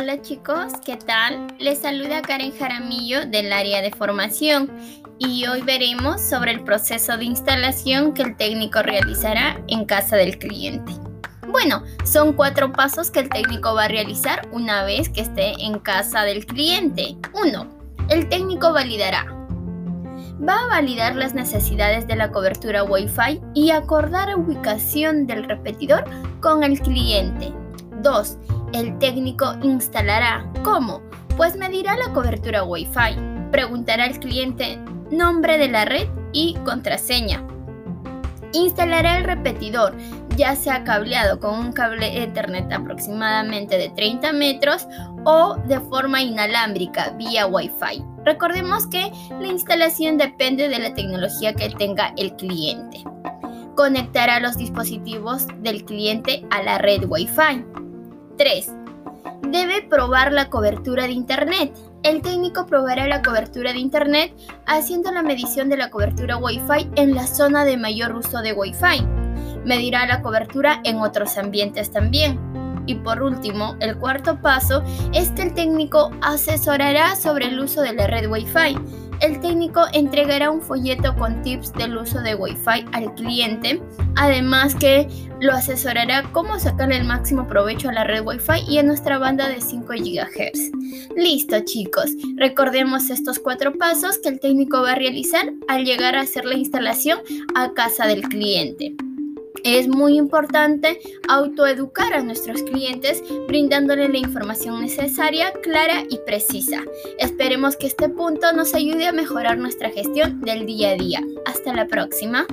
Hola chicos, ¿qué tal? Les saluda Karen Jaramillo del área de formación y hoy veremos sobre el proceso de instalación que el técnico realizará en casa del cliente. Bueno, son cuatro pasos que el técnico va a realizar una vez que esté en casa del cliente. 1. El técnico validará. Va a validar las necesidades de la cobertura Wi-Fi y acordar ubicación del repetidor con el cliente. 2. El técnico instalará. ¿Cómo? Pues medirá la cobertura Wi-Fi. Preguntará al cliente nombre de la red y contraseña. Instalará el repetidor, ya sea cableado con un cable Ethernet aproximadamente de 30 metros o de forma inalámbrica vía Wi-Fi. Recordemos que la instalación depende de la tecnología que tenga el cliente. Conectará los dispositivos del cliente a la red Wi-Fi. 3. Debe probar la cobertura de Internet. El técnico probará la cobertura de Internet haciendo la medición de la cobertura Wi-Fi en la zona de mayor uso de Wi-Fi. Medirá la cobertura en otros ambientes también. Y por último, el cuarto paso es que el técnico asesorará sobre el uso de la red Wi-Fi el técnico entregará un folleto con tips del uso de Wi-Fi al cliente, además que lo asesorará cómo sacar el máximo provecho a la red Wi-Fi y a nuestra banda de 5 GHz. Listo chicos, recordemos estos cuatro pasos que el técnico va a realizar al llegar a hacer la instalación a casa del cliente. Es muy importante autoeducar a nuestros clientes brindándole la información necesaria, clara y precisa. Esperemos que este punto nos ayude a mejorar nuestra gestión del día a día. Hasta la próxima.